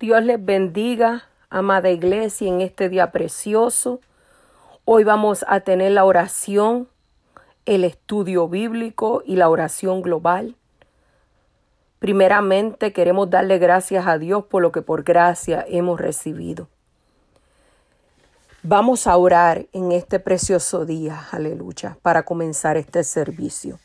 Dios les bendiga, amada iglesia, en este día precioso. Hoy vamos a tener la oración, el estudio bíblico y la oración global. Primeramente queremos darle gracias a Dios por lo que por gracia hemos recibido. Vamos a orar en este precioso día, aleluya, para comenzar este servicio.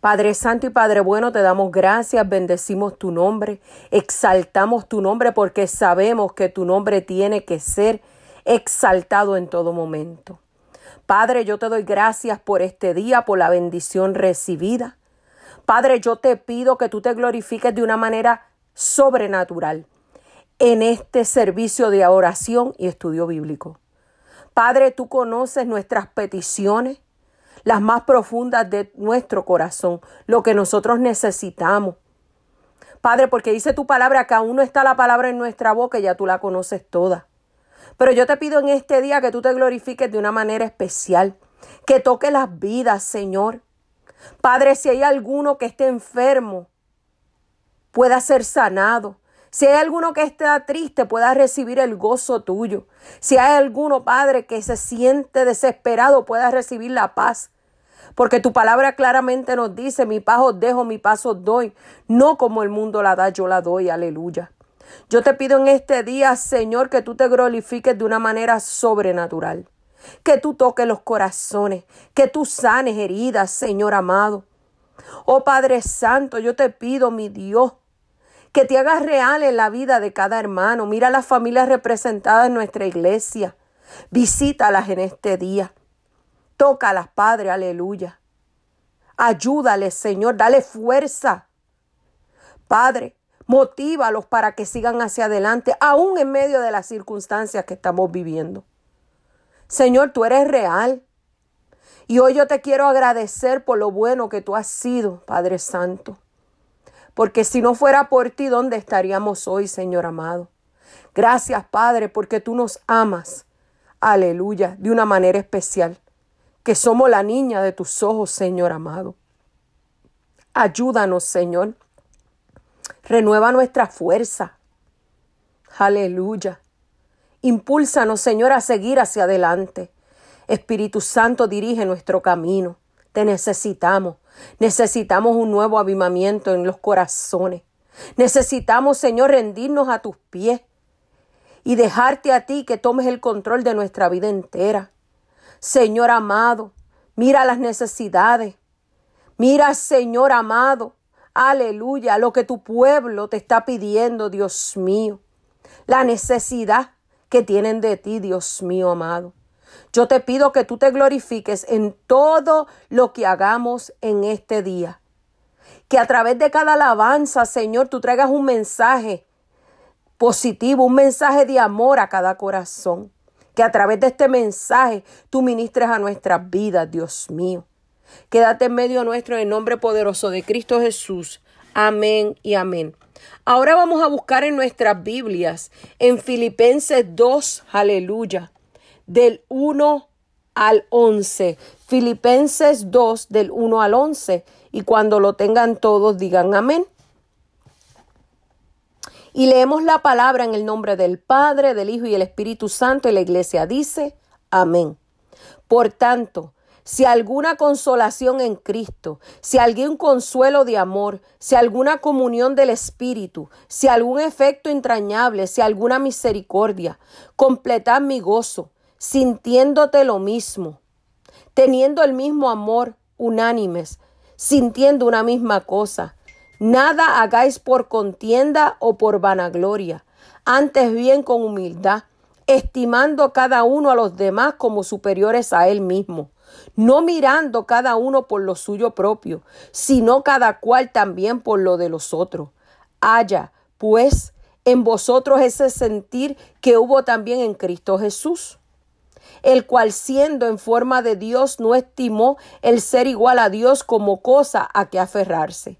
Padre Santo y Padre Bueno, te damos gracias, bendecimos tu nombre, exaltamos tu nombre porque sabemos que tu nombre tiene que ser exaltado en todo momento. Padre, yo te doy gracias por este día, por la bendición recibida. Padre, yo te pido que tú te glorifiques de una manera sobrenatural en este servicio de oración y estudio bíblico. Padre, tú conoces nuestras peticiones las más profundas de nuestro corazón, lo que nosotros necesitamos. Padre, porque dice tu palabra que aún no está la palabra en nuestra boca y ya tú la conoces toda. Pero yo te pido en este día que tú te glorifiques de una manera especial, que toque las vidas, Señor. Padre, si hay alguno que esté enfermo, pueda ser sanado. Si hay alguno que esté triste, pueda recibir el gozo tuyo. Si hay alguno, Padre, que se siente desesperado, pueda recibir la paz. Porque tu palabra claramente nos dice, mi paz os dejo, mi paz os doy. No como el mundo la da, yo la doy. Aleluya. Yo te pido en este día, Señor, que tú te glorifiques de una manera sobrenatural. Que tú toques los corazones, que tú sanes heridas, Señor amado. Oh Padre Santo, yo te pido, mi Dios, que te hagas real en la vida de cada hermano. Mira las familias representadas en nuestra iglesia. Visítalas en este día. Tócalas, Padre, aleluya. Ayúdales, Señor, dale fuerza. Padre, motívalos para que sigan hacia adelante, aún en medio de las circunstancias que estamos viviendo. Señor, tú eres real. Y hoy yo te quiero agradecer por lo bueno que tú has sido, Padre Santo. Porque si no fuera por ti, ¿dónde estaríamos hoy, Señor amado? Gracias, Padre, porque tú nos amas. Aleluya, de una manera especial. Que somos la niña de tus ojos, Señor amado. Ayúdanos, Señor. Renueva nuestra fuerza. Aleluya. Impúlsanos, Señor, a seguir hacia adelante. Espíritu Santo, dirige nuestro camino. Te necesitamos. Necesitamos un nuevo avivamiento en los corazones. Necesitamos, Señor, rendirnos a tus pies y dejarte a ti que tomes el control de nuestra vida entera. Señor amado, mira las necesidades. Mira, Señor amado, aleluya, lo que tu pueblo te está pidiendo, Dios mío. La necesidad que tienen de ti, Dios mío amado. Yo te pido que tú te glorifiques en todo lo que hagamos en este día. Que a través de cada alabanza, Señor, tú traigas un mensaje positivo, un mensaje de amor a cada corazón. Que a través de este mensaje tú ministres a nuestras vidas, Dios mío. Quédate en medio nuestro en el nombre poderoso de Cristo Jesús. Amén y amén. Ahora vamos a buscar en nuestras Biblias, en Filipenses 2, aleluya del 1 al 11. Filipenses 2 del 1 al 11. Y cuando lo tengan todos, digan amén. Y leemos la palabra en el nombre del Padre, del Hijo y del Espíritu Santo. Y la iglesia dice, amén. Por tanto, si alguna consolación en Cristo, si algún consuelo de amor, si alguna comunión del Espíritu, si algún efecto entrañable, si alguna misericordia, completad mi gozo sintiéndote lo mismo, teniendo el mismo amor, unánimes, sintiendo una misma cosa. Nada hagáis por contienda o por vanagloria, antes bien con humildad, estimando cada uno a los demás como superiores a él mismo, no mirando cada uno por lo suyo propio, sino cada cual también por lo de los otros. Haya, pues, en vosotros ese sentir que hubo también en Cristo Jesús el cual siendo en forma de Dios no estimó el ser igual a Dios como cosa a que aferrarse,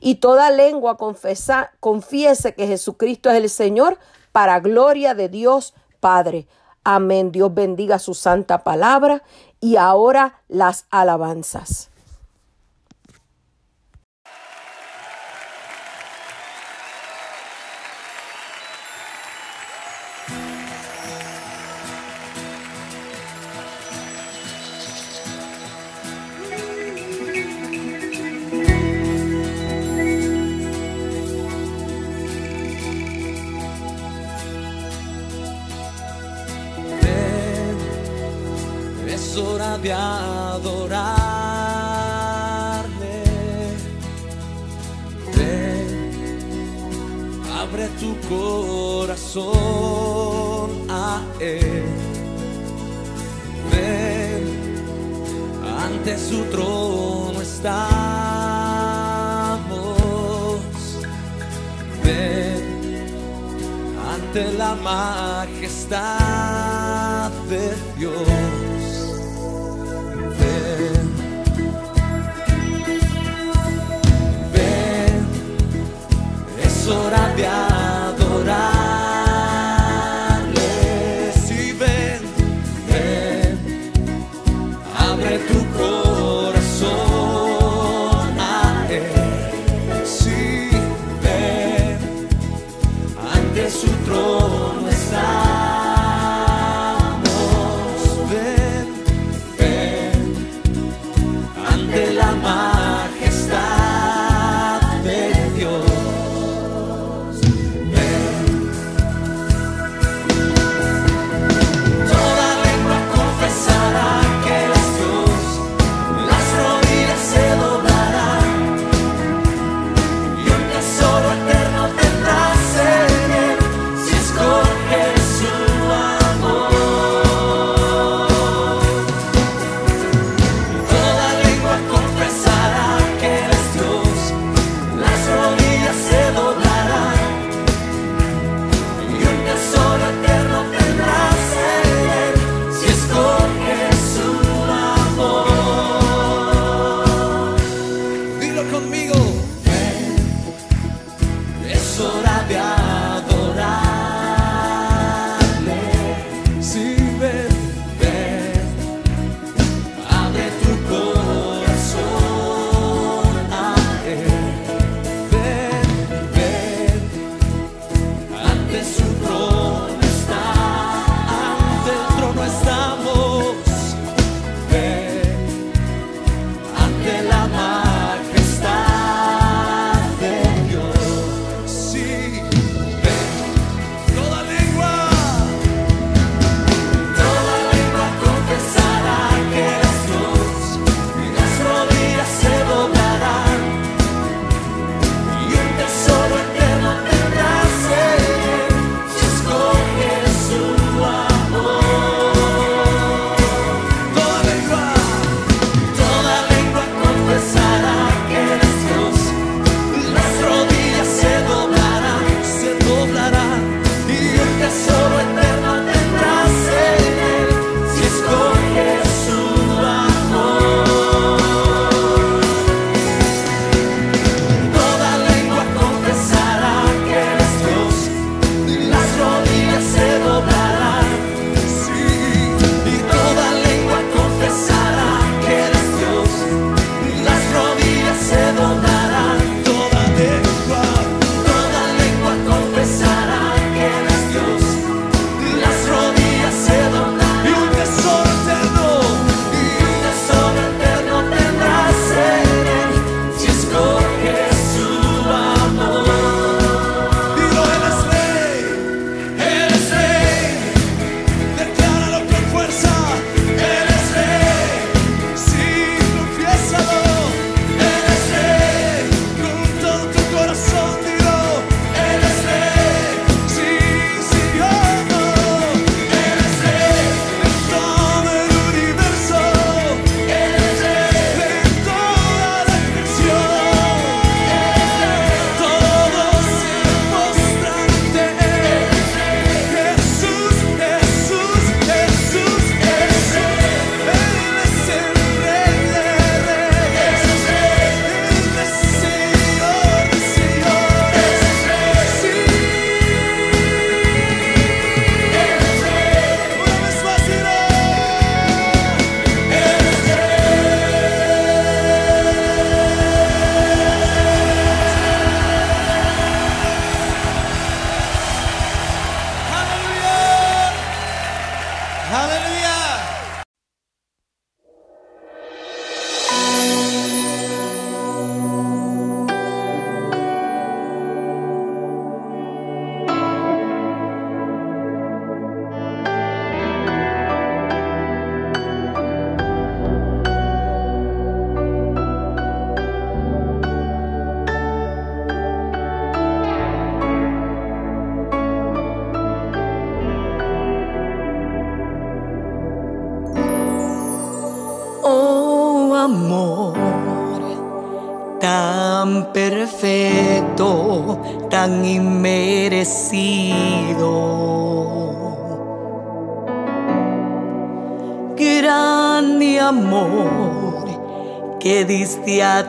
y toda lengua confesa, confiese que Jesucristo es el Señor para gloria de Dios Padre. Amén. Dios bendiga su santa palabra y ahora las alabanzas. de adorarle. Ven, abre tu corazón a Él. Ven, ante su trono estamos. Ante la majestad de Dios. Sorabia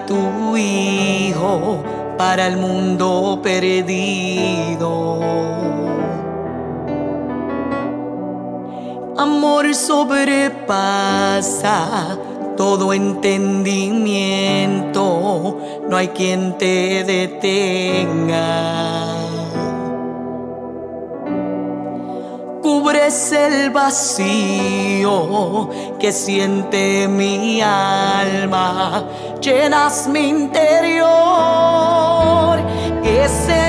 tu Hijo para el mundo perdido. Amor sobrepasa todo entendimiento, no hay quien te detenga. cubres el vacío que siente mi alma, llenas mi interior, ese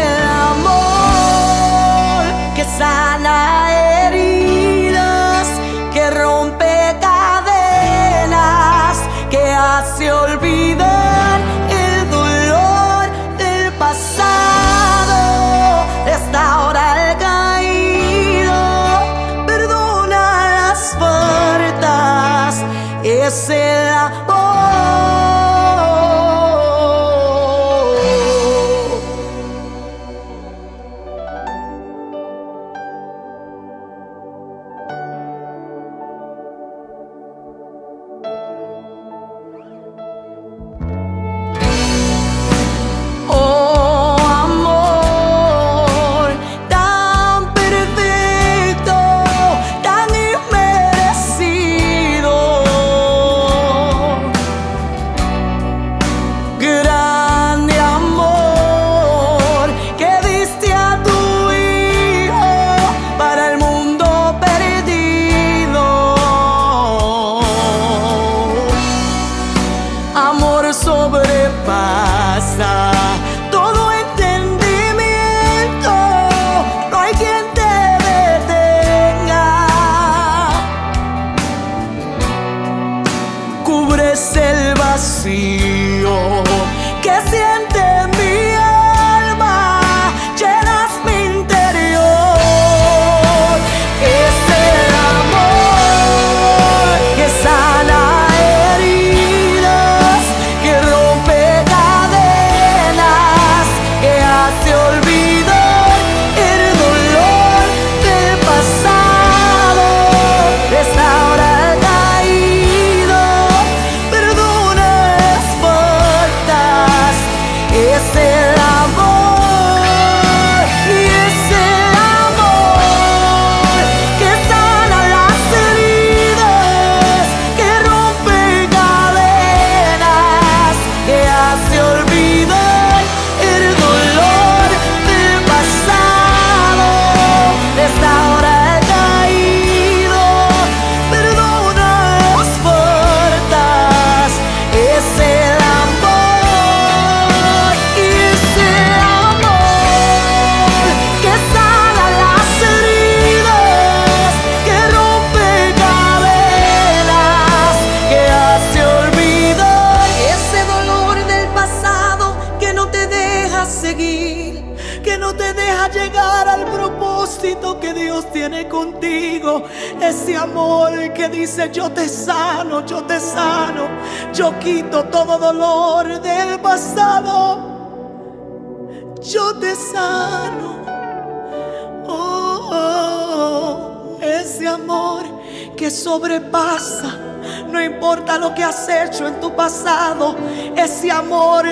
lo que has hecho en tu pasado, ese amor,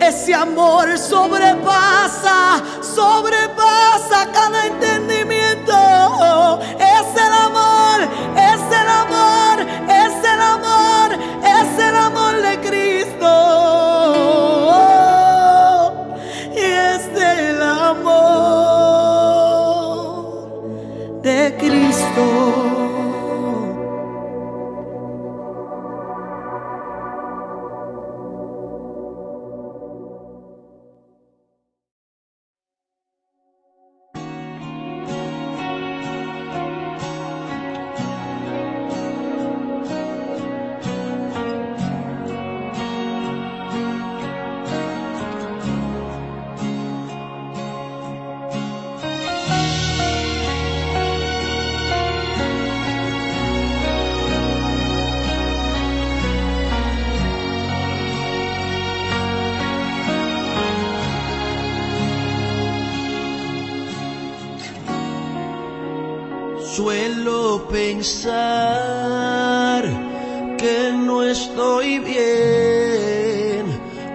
ese amor sobrepasa, sobrepasa cada entendimiento. Es el amor, es el amor, es el amor, es el amor de Cristo. Y es el amor de Cristo. Pensar que no estoy bien,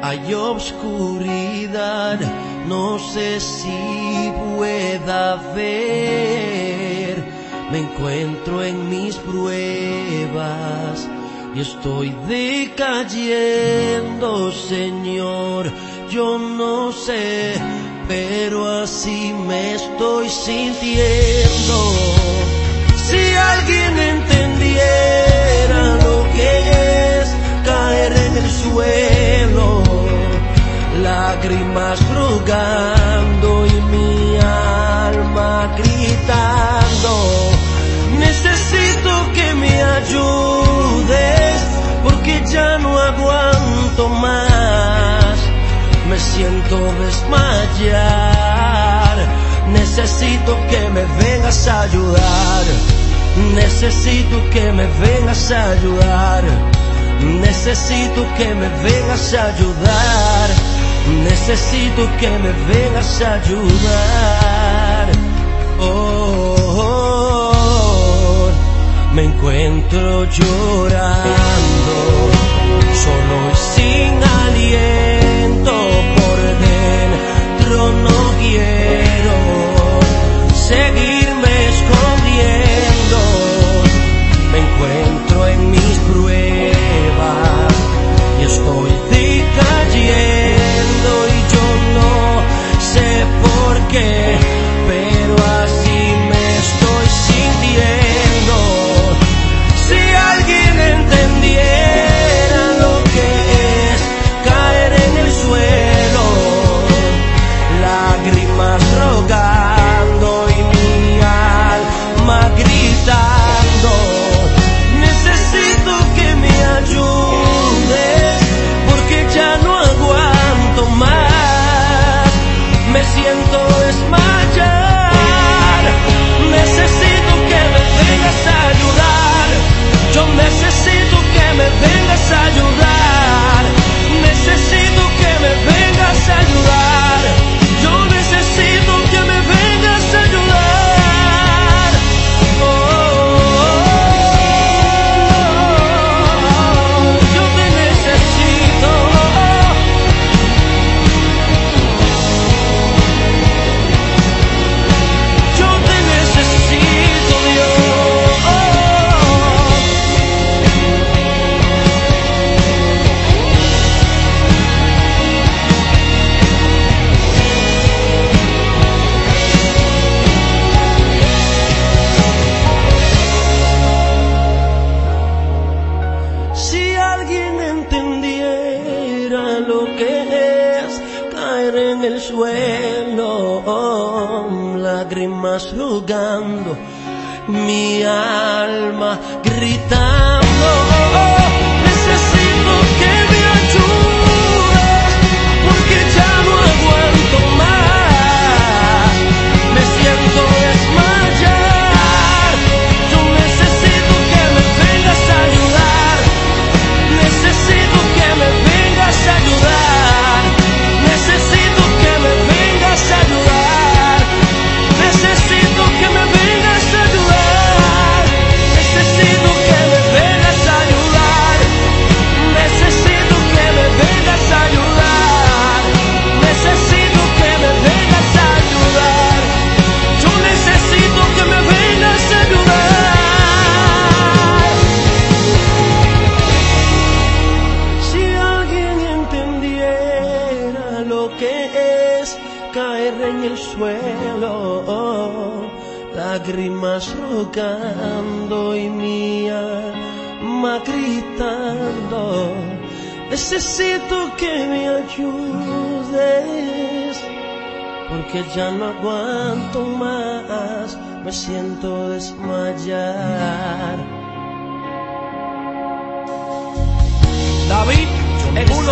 hay obscuridad, no sé si pueda ver, me encuentro en mis pruebas y estoy decayendo, Señor, yo no sé, pero así me estoy sintiendo. Alguien entendiera lo que es caer en el suelo, lágrimas rogando y mi alma gritando, necesito que me ayudes porque ya no aguanto más, me siento desmayar, necesito que me vengas a ayudar. Necesito que me vengas a ayudar. Necesito que me vengas a ayudar. Necesito que me vengas a ayudar. Oh, oh, oh. me encuentro llorando, solo y sin aliento por dentro. No quiero seguirme escondiendo. Encuentro en mis pruebas. Y estoy decayendo y yo no sé por qué,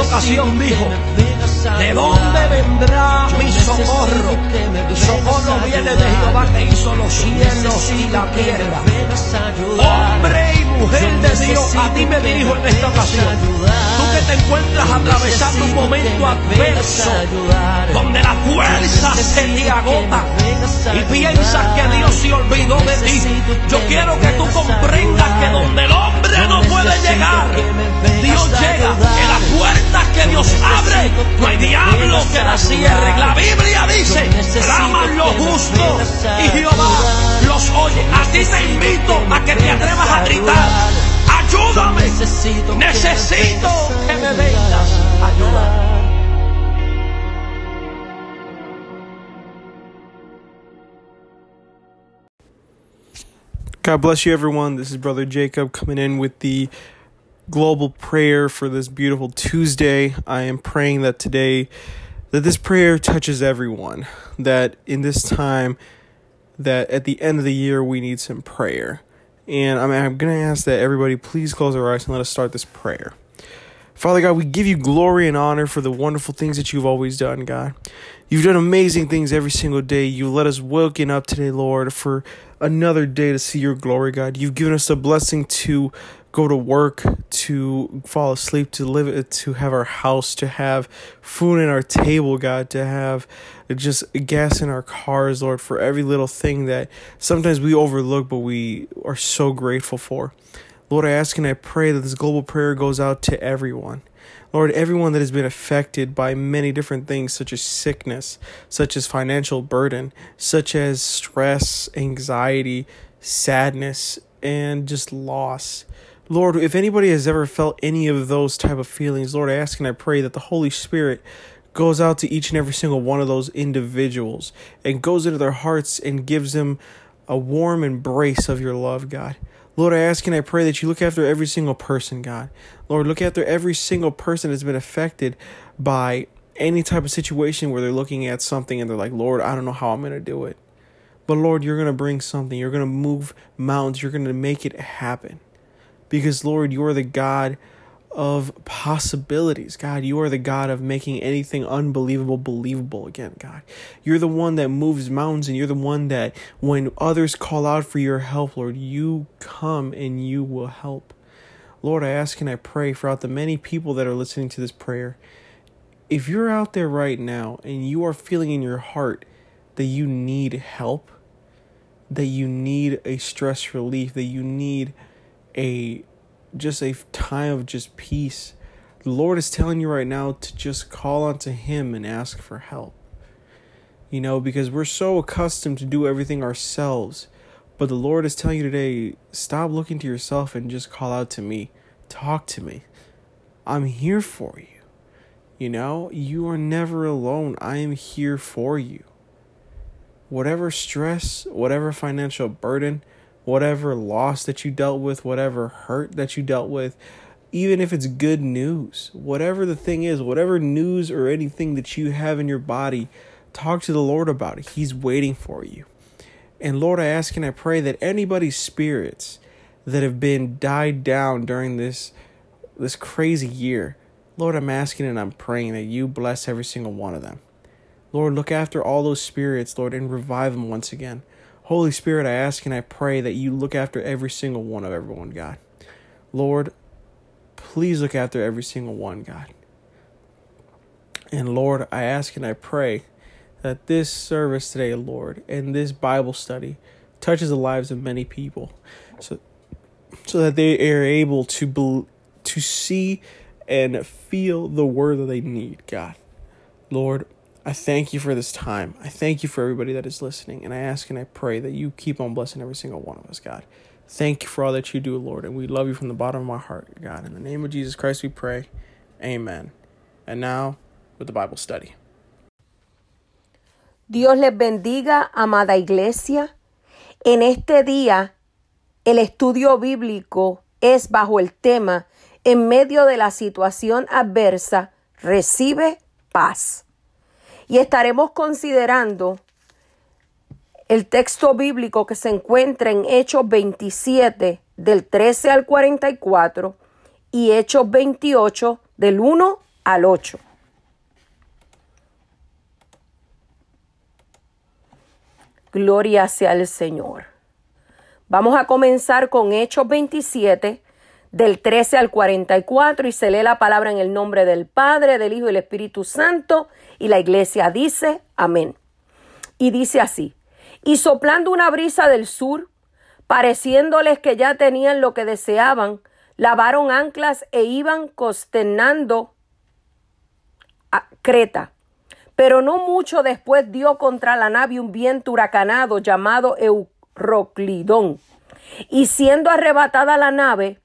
ocasión dijo, ¿de dónde vendrá mi socorro? Mi socorro viene de Jehová que hizo los cielos y la tierra. Hombre mujer de Dios, a ti me dirijo en esta ocasión. Tú que te encuentras atravesando un momento adverso, donde la fuerza se te agota y piensas que Dios se olvidó de ti. Yo quiero que tú comprendas que donde el hombre no puede llegar, Dios llega. En las puertas que Dios abre, no hay diablo que la cierre. La Biblia dice, claman los justos y Jehová los oye. A ti te invito a que te atrevas a gritar. Ayúdame. Necesito que me vengas a ayudar. God bless you, everyone. This is Brother Jacob coming in with the global prayer for this beautiful Tuesday. I am praying that today, that this prayer touches everyone. That in this time, that at the end of the year, we need some prayer. And I'm, I'm going to ask that everybody please close their eyes and let us start this prayer. Father God, we give you glory and honor for the wonderful things that you've always done, God. You've done amazing things every single day. You let us waken up today, Lord, for another day to see your glory, God. You've given us a blessing to go to work, to fall asleep, to live, to have our house, to have food in our table, God, to have just gas in our cars, Lord, for every little thing that sometimes we overlook, but we are so grateful for. Lord, I ask and I pray that this global prayer goes out to everyone. Lord, everyone that has been affected by many different things, such as sickness, such as financial burden, such as stress, anxiety, sadness, and just loss. Lord, if anybody has ever felt any of those type of feelings, Lord, I ask and I pray that the Holy Spirit goes out to each and every single one of those individuals and goes into their hearts and gives them a warm embrace of your love, God. Lord, I ask and I pray that you look after every single person, God. Lord, look after every single person that's been affected by any type of situation where they're looking at something and they're like, Lord, I don't know how I'm going to do it. But Lord, you're going to bring something. You're going to move mountains. You're going to make it happen. Because, Lord, you are the God of possibilities. God, you are the God of making anything unbelievable believable again, God. You're the one that moves mountains, and you're the one that, when others call out for your help, Lord, you come and you will help. Lord, I ask and I pray for out the many people that are listening to this prayer. If you're out there right now and you are feeling in your heart that you need help, that you need a stress relief, that you need a just a time of just peace. The Lord is telling you right now to just call unto Him and ask for help. You know, because we're so accustomed to do everything ourselves. But the Lord is telling you today stop looking to yourself and just call out to me. Talk to me. I'm here for you. You know, you are never alone. I am here for you. Whatever stress, whatever financial burden, whatever loss that you dealt with, whatever hurt that you dealt with, even if it's good news, whatever the thing is, whatever news or anything that you have in your body, talk to the Lord about it. He's waiting for you. And Lord, I ask and I pray that anybody's spirits that have been died down during this this crazy year, Lord, I'm asking and I'm praying that you bless every single one of them. Lord, look after all those spirits, Lord, and revive them once again. Holy Spirit, I ask and I pray that you look after every single one of everyone, God. Lord, please look after every single one, God. And Lord, I ask and I pray that this service today, Lord, and this Bible study touches the lives of many people so so that they are able to be, to see and feel the word that they need, God. Lord, I thank you for this time. I thank you for everybody that is listening. And I ask and I pray that you keep on blessing every single one of us, God. Thank you for all that you do, Lord. And we love you from the bottom of my heart, God. In the name of Jesus Christ, we pray. Amen. And now, with the Bible study. Dios les bendiga, amada iglesia. En este día, el estudio bíblico es bajo el tema, en medio de la situación adversa, recibe paz y estaremos considerando el texto bíblico que se encuentra en Hechos 27 del 13 al 44 y Hechos 28 del 1 al 8. Gloria sea el Señor. Vamos a comenzar con Hechos 27 del 13 al 44 y se lee la palabra en el nombre del Padre, del Hijo y del Espíritu Santo y la iglesia dice amén. Y dice así, Y soplando una brisa del sur, pareciéndoles que ya tenían lo que deseaban, lavaron anclas e iban consternando a Creta. Pero no mucho después dio contra la nave un viento huracanado llamado Euroclidón. Y siendo arrebatada la nave,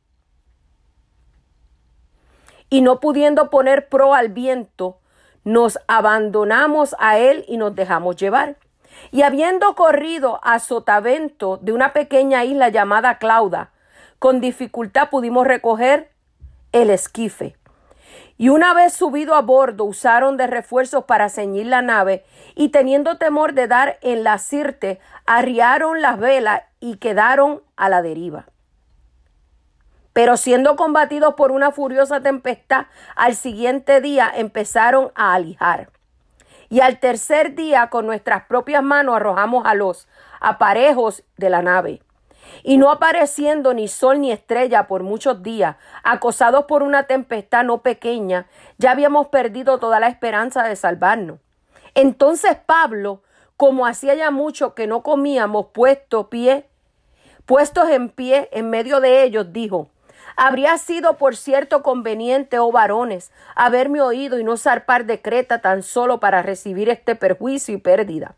y no pudiendo poner pro al viento, nos abandonamos a él y nos dejamos llevar. Y habiendo corrido a sotavento de una pequeña isla llamada Clauda, con dificultad pudimos recoger el esquife. Y una vez subido a bordo, usaron de refuerzos para ceñir la nave, y teniendo temor de dar en la sirte, arriaron las velas y quedaron a la deriva. Pero siendo combatidos por una furiosa tempestad, al siguiente día empezaron a alijar. Y al tercer día con nuestras propias manos arrojamos a los aparejos de la nave. Y no apareciendo ni sol ni estrella por muchos días, acosados por una tempestad no pequeña, ya habíamos perdido toda la esperanza de salvarnos. Entonces Pablo, como hacía ya mucho que no comíamos puesto pie, puestos en pie en medio de ellos, dijo, Habría sido, por cierto, conveniente, oh varones, haberme oído y no zarpar de Creta tan solo para recibir este perjuicio y pérdida.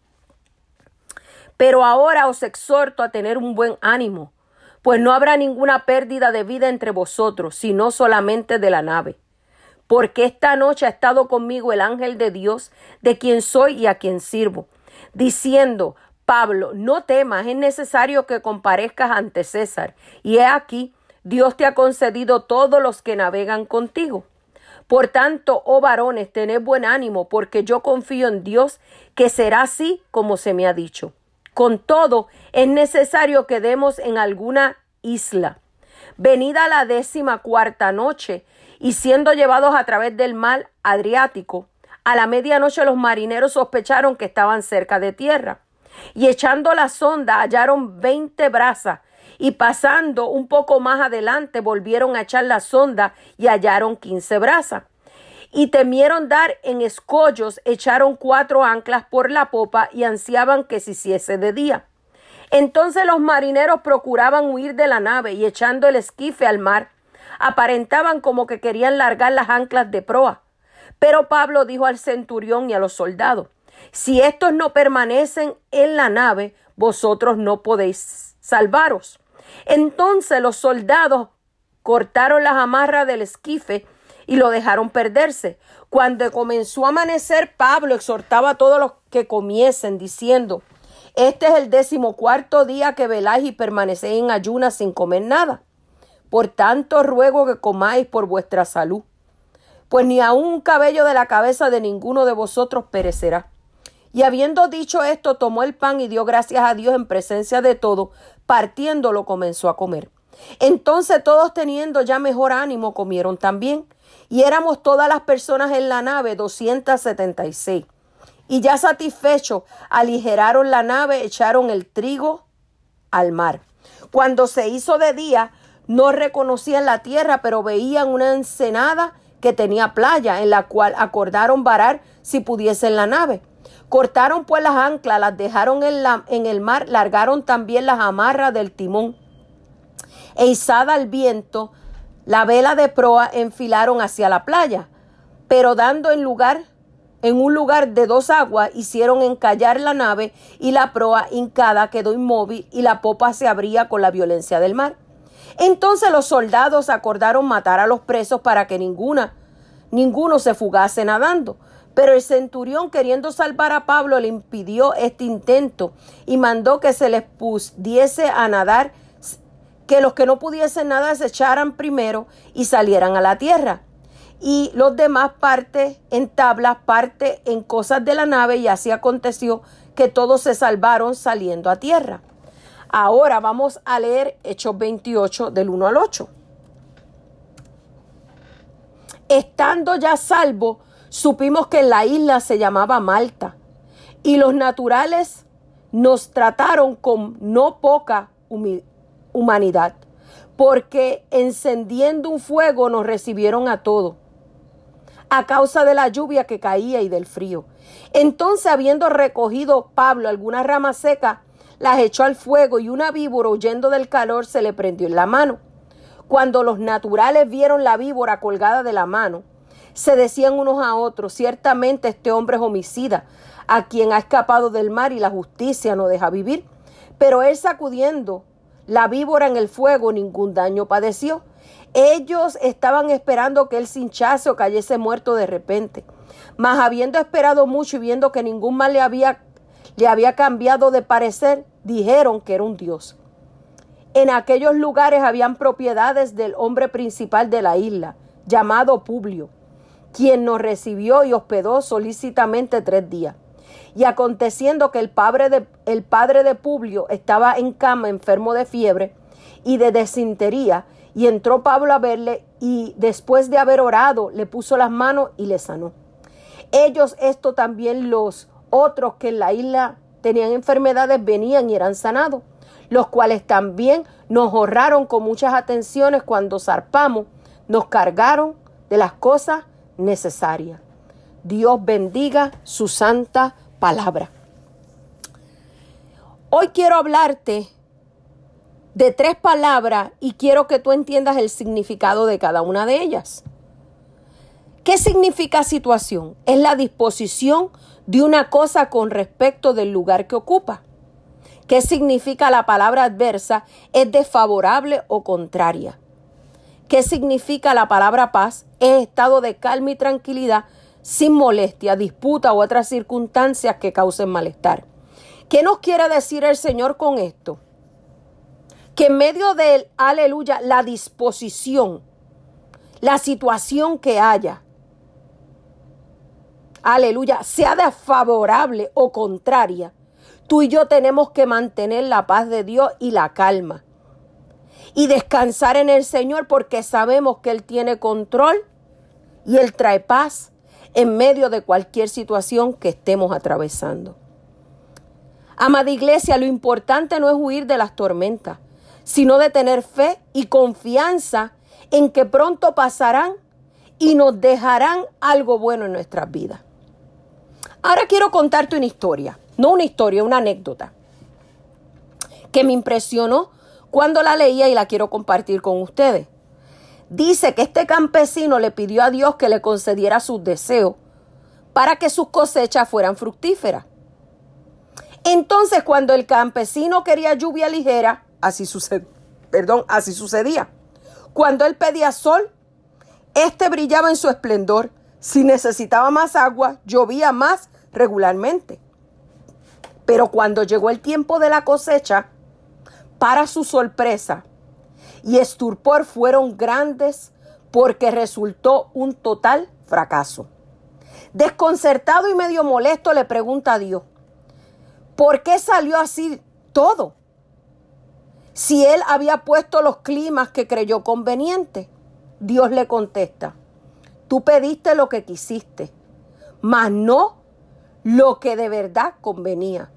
Pero ahora os exhorto a tener un buen ánimo, pues no habrá ninguna pérdida de vida entre vosotros, sino solamente de la nave. Porque esta noche ha estado conmigo el ángel de Dios, de quien soy y a quien sirvo, diciendo, Pablo, no temas, es necesario que comparezcas ante César. Y he aquí, Dios te ha concedido todos los que navegan contigo. Por tanto, oh varones, tened buen ánimo, porque yo confío en Dios que será así como se me ha dicho. Con todo, es necesario que demos en alguna isla. Venida la décima cuarta noche, y siendo llevados a través del mar Adriático, a la medianoche los marineros sospecharon que estaban cerca de tierra. Y echando la sonda hallaron veinte brazas y pasando un poco más adelante volvieron a echar la sonda y hallaron quince brasas. Y temieron dar en escollos, echaron cuatro anclas por la popa y ansiaban que se hiciese de día. Entonces los marineros procuraban huir de la nave y echando el esquife al mar, aparentaban como que querían largar las anclas de proa. Pero Pablo dijo al centurión y a los soldados, si estos no permanecen en la nave, vosotros no podéis salvaros. Entonces los soldados cortaron las amarras del esquife y lo dejaron perderse. Cuando comenzó a amanecer, Pablo exhortaba a todos los que comiesen, diciendo, Este es el decimocuarto día que veláis y permanecéis en ayunas sin comer nada. Por tanto, ruego que comáis por vuestra salud, pues ni aun un cabello de la cabeza de ninguno de vosotros perecerá. Y habiendo dicho esto, tomó el pan y dio gracias a Dios en presencia de todos, partiéndolo comenzó a comer. Entonces todos teniendo ya mejor ánimo comieron también, y éramos todas las personas en la nave, doscientas setenta y seis. Y ya satisfechos, aligeraron la nave, echaron el trigo al mar. Cuando se hizo de día, no reconocían la tierra, pero veían una ensenada que tenía playa, en la cual acordaron varar si pudiesen la nave. Cortaron pues las anclas, las dejaron en, la, en el mar, largaron también las amarras del timón. E izada al viento, la vela de proa enfilaron hacia la playa, pero dando en lugar en un lugar de dos aguas hicieron encallar la nave y la proa hincada quedó inmóvil y la popa se abría con la violencia del mar. Entonces los soldados acordaron matar a los presos para que ninguna, ninguno se fugase nadando. Pero el centurión, queriendo salvar a Pablo, le impidió este intento y mandó que se les pudiese a nadar, que los que no pudiesen nadar se echaran primero y salieran a la tierra. Y los demás parte en tablas, parte en cosas de la nave, y así aconteció que todos se salvaron saliendo a tierra. Ahora vamos a leer Hechos 28 del 1 al 8. Estando ya salvo, Supimos que la isla se llamaba Malta y los naturales nos trataron con no poca humanidad, porque encendiendo un fuego nos recibieron a todos, a causa de la lluvia que caía y del frío. Entonces, habiendo recogido Pablo alguna rama seca, las echó al fuego y una víbora huyendo del calor se le prendió en la mano. Cuando los naturales vieron la víbora colgada de la mano, se decían unos a otros, ciertamente este hombre es homicida, a quien ha escapado del mar y la justicia no deja vivir. Pero él sacudiendo la víbora en el fuego, ningún daño padeció. Ellos estaban esperando que él se hinchase o cayese muerto de repente. Mas habiendo esperado mucho y viendo que ningún mal le había, le había cambiado de parecer, dijeron que era un dios. En aquellos lugares habían propiedades del hombre principal de la isla, llamado Publio, quien nos recibió y hospedó solícitamente tres días. Y aconteciendo que el padre, de, el padre de Publio estaba en cama enfermo de fiebre y de desintería, y entró Pablo a verle y después de haber orado le puso las manos y le sanó. Ellos, esto también los otros que en la isla tenían enfermedades, venían y eran sanados, los cuales también nos ahorraron con muchas atenciones cuando zarpamos, nos cargaron de las cosas necesarias. Dios bendiga su santa palabra. Hoy quiero hablarte de tres palabras y quiero que tú entiendas el significado de cada una de ellas. ¿Qué significa situación? Es la disposición de una cosa con respecto del lugar que ocupa. ¿Qué significa la palabra adversa? Es desfavorable o contraria. ¿Qué significa la palabra paz? Es estado de calma y tranquilidad sin molestia, disputa u otras circunstancias que causen malestar. ¿Qué nos quiere decir el Señor con esto? Que en medio del aleluya, la disposición, la situación que haya, aleluya, sea desfavorable o contraria, tú y yo tenemos que mantener la paz de Dios y la calma. Y descansar en el Señor porque sabemos que Él tiene control y Él trae paz en medio de cualquier situación que estemos atravesando. Amada iglesia, lo importante no es huir de las tormentas, sino de tener fe y confianza en que pronto pasarán y nos dejarán algo bueno en nuestras vidas. Ahora quiero contarte una historia, no una historia, una anécdota, que me impresionó cuando la leía y la quiero compartir con ustedes. Dice que este campesino le pidió a Dios que le concediera sus deseos para que sus cosechas fueran fructíferas. Entonces, cuando el campesino quería lluvia ligera, así sucedía, perdón, así sucedía. Cuando él pedía sol, este brillaba en su esplendor. Si necesitaba más agua, llovía más regularmente. Pero cuando llegó el tiempo de la cosecha, para su sorpresa y esturpor fueron grandes porque resultó un total fracaso. Desconcertado y medio molesto le pregunta a Dios, ¿por qué salió así todo? Si él había puesto los climas que creyó conveniente. Dios le contesta, tú pediste lo que quisiste, mas no lo que de verdad convenía.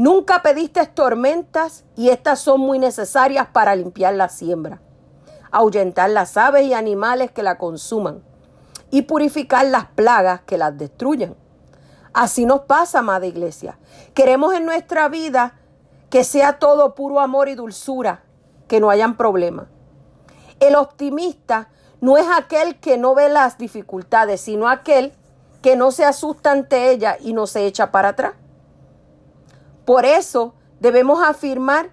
Nunca pediste tormentas y estas son muy necesarias para limpiar la siembra, ahuyentar las aves y animales que la consuman y purificar las plagas que las destruyen. Así nos pasa, amada iglesia. Queremos en nuestra vida que sea todo puro amor y dulzura, que no hayan problemas. El optimista no es aquel que no ve las dificultades, sino aquel que no se asusta ante ella y no se echa para atrás. Por eso debemos afirmar,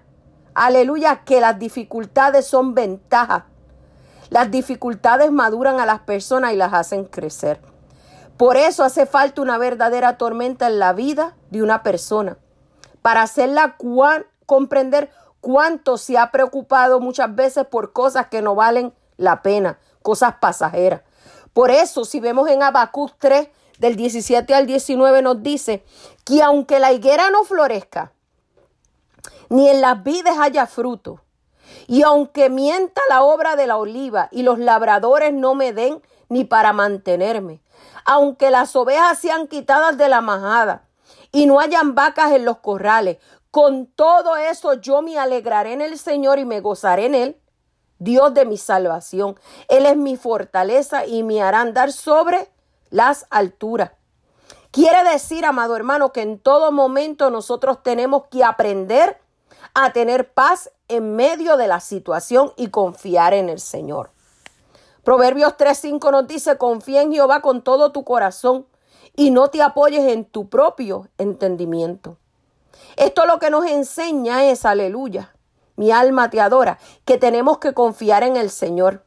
aleluya, que las dificultades son ventajas. Las dificultades maduran a las personas y las hacen crecer. Por eso hace falta una verdadera tormenta en la vida de una persona, para hacerla comprender cuánto se ha preocupado muchas veces por cosas que no valen la pena, cosas pasajeras. Por eso, si vemos en Habacuc 3, del 17 al 19 nos dice que aunque la higuera no florezca, ni en las vides haya fruto, y aunque mienta la obra de la oliva y los labradores no me den ni para mantenerme, aunque las ovejas sean quitadas de la majada y no hayan vacas en los corrales, con todo eso yo me alegraré en el Señor y me gozaré en Él, Dios de mi salvación. Él es mi fortaleza y me hará andar sobre las alturas. Quiere decir, amado hermano, que en todo momento nosotros tenemos que aprender a tener paz en medio de la situación y confiar en el Señor. Proverbios 3:5 nos dice, confía en Jehová con todo tu corazón y no te apoyes en tu propio entendimiento. Esto lo que nos enseña es, aleluya, mi alma te adora, que tenemos que confiar en el Señor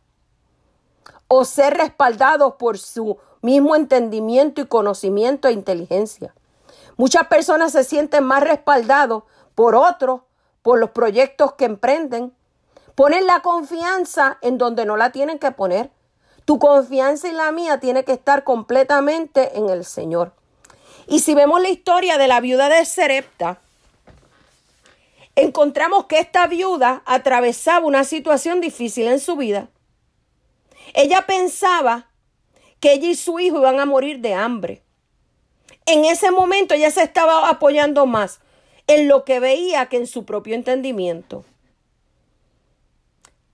o ser respaldados por su mismo entendimiento y conocimiento e inteligencia. Muchas personas se sienten más respaldados por otros, por los proyectos que emprenden, Ponen la confianza en donde no la tienen que poner. Tu confianza y la mía tiene que estar completamente en el Señor. Y si vemos la historia de la viuda de Serepta, encontramos que esta viuda atravesaba una situación difícil en su vida. Ella pensaba que ella y su hijo iban a morir de hambre. En ese momento ella se estaba apoyando más en lo que veía que en su propio entendimiento.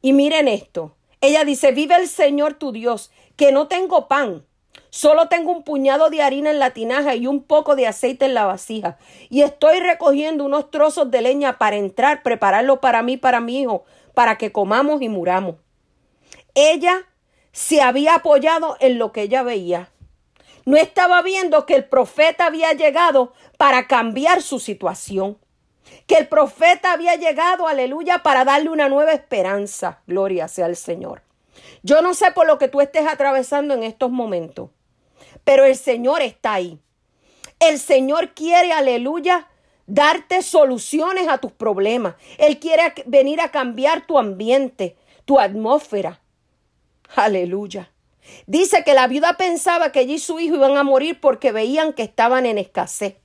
Y miren esto. Ella dice, vive el Señor tu Dios, que no tengo pan. Solo tengo un puñado de harina en la tinaja y un poco de aceite en la vasija. Y estoy recogiendo unos trozos de leña para entrar, prepararlo para mí, para mi hijo, para que comamos y muramos. Ella se había apoyado en lo que ella veía. No estaba viendo que el profeta había llegado para cambiar su situación que el profeta había llegado, aleluya, para darle una nueva esperanza. Gloria sea al Señor. Yo no sé por lo que tú estés atravesando en estos momentos, pero el Señor está ahí. El Señor quiere, aleluya, darte soluciones a tus problemas. Él quiere venir a cambiar tu ambiente, tu atmósfera. Aleluya. Dice que la viuda pensaba que ella y su hijo iban a morir porque veían que estaban en escasez.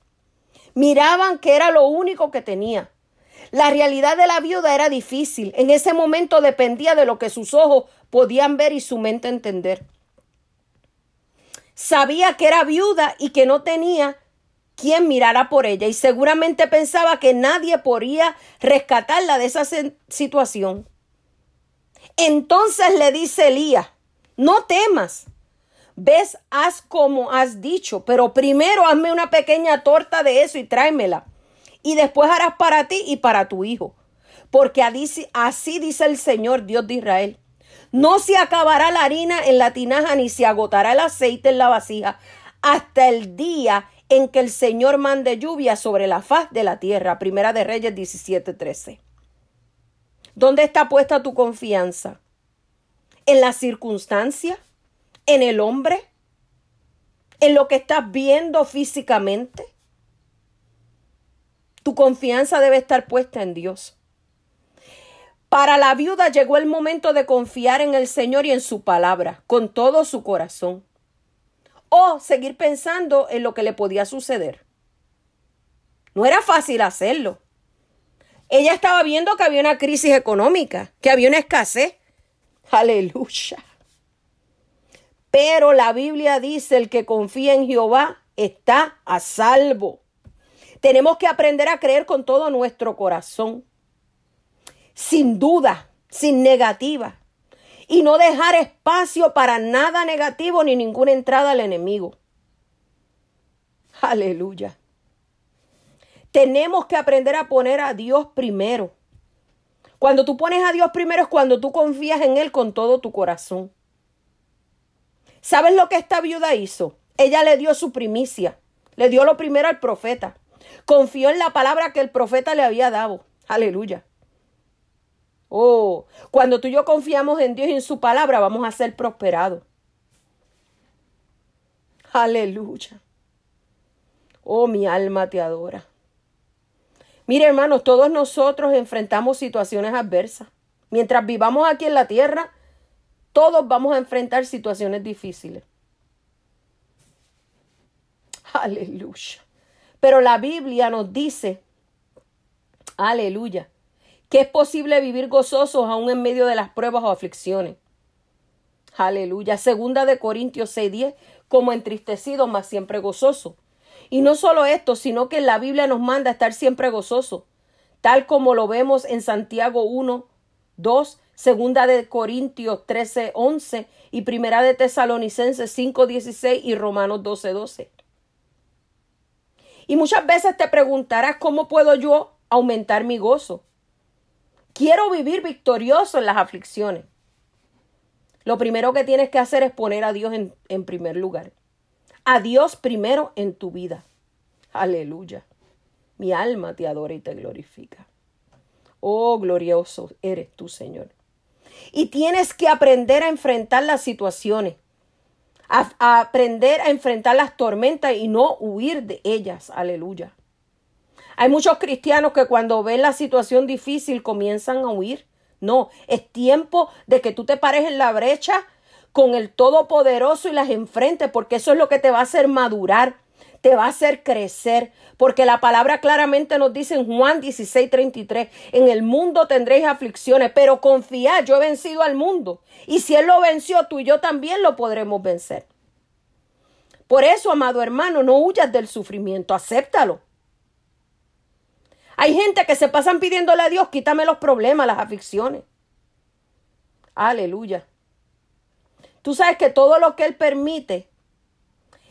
Miraban que era lo único que tenía. La realidad de la viuda era difícil. En ese momento dependía de lo que sus ojos podían ver y su mente entender. Sabía que era viuda y que no tenía quien mirara por ella y seguramente pensaba que nadie podía rescatarla de esa situación. Entonces le dice Elías, no temas, ves, haz como has dicho, pero primero hazme una pequeña torta de eso y tráemela. Y después harás para ti y para tu hijo. Porque así dice el Señor Dios de Israel. No se acabará la harina en la tinaja ni se agotará el aceite en la vasija hasta el día en que el Señor mande lluvia sobre la faz de la tierra. Primera de Reyes 17:13. ¿Dónde está puesta tu confianza? ¿En la circunstancia? en el hombre, en lo que estás viendo físicamente. Tu confianza debe estar puesta en Dios. Para la viuda llegó el momento de confiar en el Señor y en su palabra, con todo su corazón. O seguir pensando en lo que le podía suceder. No era fácil hacerlo. Ella estaba viendo que había una crisis económica, que había una escasez. Aleluya. Pero la Biblia dice, el que confía en Jehová está a salvo. Tenemos que aprender a creer con todo nuestro corazón, sin duda, sin negativa, y no dejar espacio para nada negativo ni ninguna entrada al enemigo. Aleluya. Tenemos que aprender a poner a Dios primero. Cuando tú pones a Dios primero es cuando tú confías en Él con todo tu corazón. ¿Sabes lo que esta viuda hizo? Ella le dio su primicia, le dio lo primero al profeta. Confió en la palabra que el profeta le había dado. Aleluya. Oh, cuando tú y yo confiamos en Dios y en su palabra, vamos a ser prosperados. Aleluya. Oh, mi alma te adora. Mire, hermanos, todos nosotros enfrentamos situaciones adversas. Mientras vivamos aquí en la tierra, todos vamos a enfrentar situaciones difíciles. Aleluya. Pero la Biblia nos dice, aleluya, que es posible vivir gozosos aún en medio de las pruebas o aflicciones. Aleluya. Segunda de Corintios 6:10, como entristecidos, mas siempre gozosos. Y no solo esto, sino que la Biblia nos manda a estar siempre gozosos, tal como lo vemos en Santiago 1, 2, Segunda de Corintios 13, 11 y Primera de Tesalonicenses 5, 16 y Romanos 12, 12. Y muchas veces te preguntarás cómo puedo yo aumentar mi gozo. Quiero vivir victorioso en las aflicciones. Lo primero que tienes que hacer es poner a Dios en, en primer lugar. A Dios primero en tu vida. Aleluya. Mi alma te adora y te glorifica. Oh, glorioso eres tú, Señor. Y tienes que aprender a enfrentar las situaciones, a, aprender a enfrentar las tormentas y no huir de ellas. Aleluya. Hay muchos cristianos que cuando ven la situación difícil comienzan a huir. No, es tiempo de que tú te pares en la brecha con el Todopoderoso y las enfrentes, porque eso es lo que te va a hacer madurar, te va a hacer crecer, porque la palabra claramente nos dice en Juan 16, 33, en el mundo tendréis aflicciones, pero confiad, yo he vencido al mundo, y si Él lo venció, tú y yo también lo podremos vencer. Por eso, amado hermano, no huyas del sufrimiento, acéptalo. Hay gente que se pasan pidiéndole a Dios, quítame los problemas, las aflicciones. Aleluya. Tú sabes que todo lo que Él permite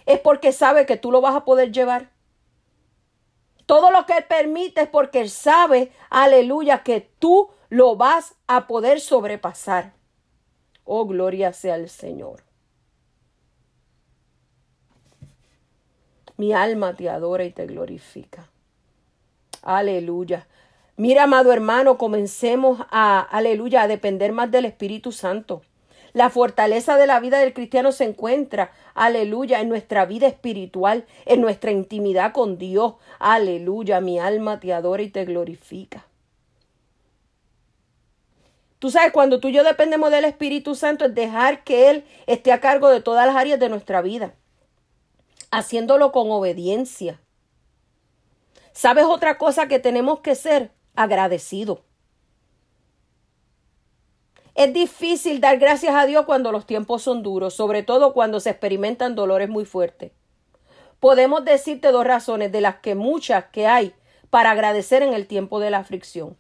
es porque sabe que tú lo vas a poder llevar. Todo lo que Él permite es porque Él sabe, aleluya, que tú lo vas a poder sobrepasar. Oh, gloria sea al Señor. Mi alma te adora y te glorifica. Aleluya. Mira, amado hermano, comencemos a, aleluya, a depender más del Espíritu Santo. La fortaleza de la vida del cristiano se encuentra, aleluya, en nuestra vida espiritual, en nuestra intimidad con Dios. Aleluya, mi alma te adora y te glorifica. Tú sabes, cuando tú y yo dependemos del Espíritu Santo es dejar que Él esté a cargo de todas las áreas de nuestra vida, haciéndolo con obediencia. ¿Sabes otra cosa que tenemos que ser? Agradecidos. Es difícil dar gracias a Dios cuando los tiempos son duros, sobre todo cuando se experimentan dolores muy fuertes. Podemos decirte dos razones de las que muchas que hay para agradecer en el tiempo de la aflicción.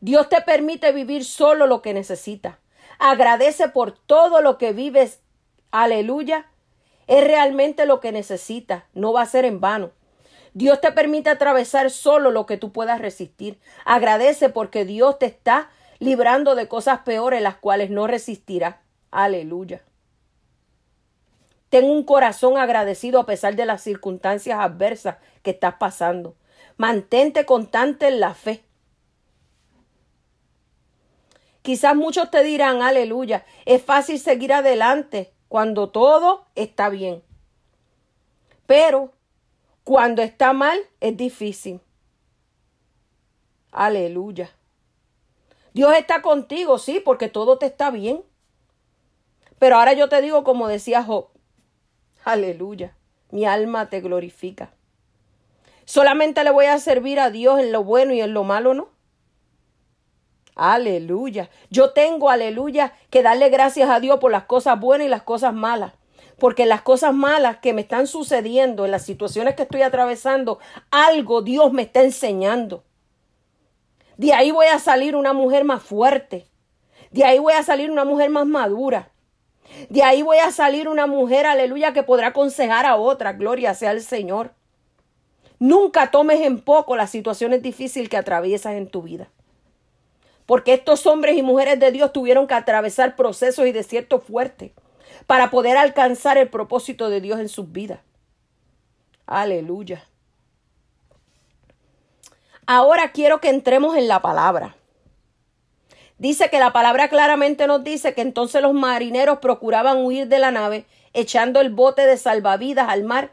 Dios te permite vivir solo lo que necesitas. Agradece por todo lo que vives. Aleluya. Es realmente lo que necesitas. No va a ser en vano. Dios te permite atravesar solo lo que tú puedas resistir. Agradece porque Dios te está librando de cosas peores las cuales no resistirá. Aleluya. Ten un corazón agradecido a pesar de las circunstancias adversas que estás pasando. Mantente constante en la fe. Quizás muchos te dirán, aleluya, es fácil seguir adelante cuando todo está bien. Pero cuando está mal es difícil. Aleluya. Dios está contigo, sí, porque todo te está bien. Pero ahora yo te digo como decía Job, aleluya, mi alma te glorifica. Solamente le voy a servir a Dios en lo bueno y en lo malo, ¿no? Aleluya. Yo tengo, aleluya, que darle gracias a Dios por las cosas buenas y las cosas malas. Porque las cosas malas que me están sucediendo, en las situaciones que estoy atravesando, algo Dios me está enseñando. De ahí voy a salir una mujer más fuerte. De ahí voy a salir una mujer más madura. De ahí voy a salir una mujer, aleluya, que podrá aconsejar a otra. Gloria sea al Señor. Nunca tomes en poco las situaciones difíciles que atraviesas en tu vida. Porque estos hombres y mujeres de Dios tuvieron que atravesar procesos y desiertos fuertes para poder alcanzar el propósito de Dios en sus vidas. Aleluya. Ahora quiero que entremos en la palabra. Dice que la palabra claramente nos dice que entonces los marineros procuraban huir de la nave, echando el bote de salvavidas al mar,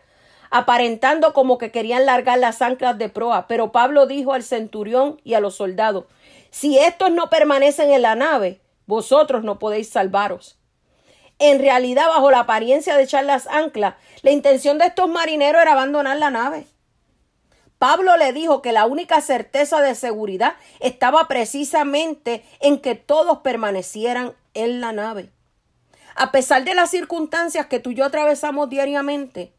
aparentando como que querían largar las anclas de proa. Pero Pablo dijo al centurión y a los soldados, si estos no permanecen en la nave, vosotros no podéis salvaros. En realidad, bajo la apariencia de echar las anclas, la intención de estos marineros era abandonar la nave. Pablo le dijo que la única certeza de seguridad estaba precisamente en que todos permanecieran en la nave. A pesar de las circunstancias que tú y yo atravesamos diariamente,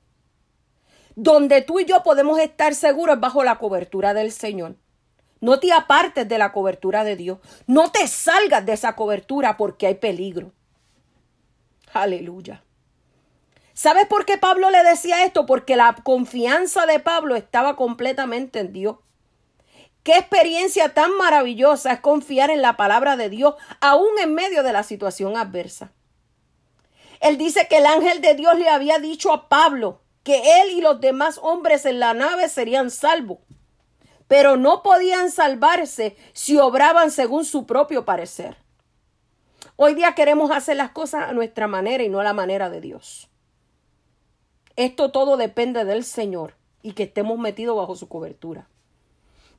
donde tú y yo podemos estar seguros bajo la cobertura del Señor. No te apartes de la cobertura de Dios. No te salgas de esa cobertura porque hay peligro. Aleluya. ¿Sabes por qué Pablo le decía esto? Porque la confianza de Pablo estaba completamente en Dios. Qué experiencia tan maravillosa es confiar en la palabra de Dios, aún en medio de la situación adversa. Él dice que el ángel de Dios le había dicho a Pablo que él y los demás hombres en la nave serían salvos, pero no podían salvarse si obraban según su propio parecer. Hoy día queremos hacer las cosas a nuestra manera y no a la manera de Dios. Esto todo depende del Señor y que estemos metidos bajo su cobertura.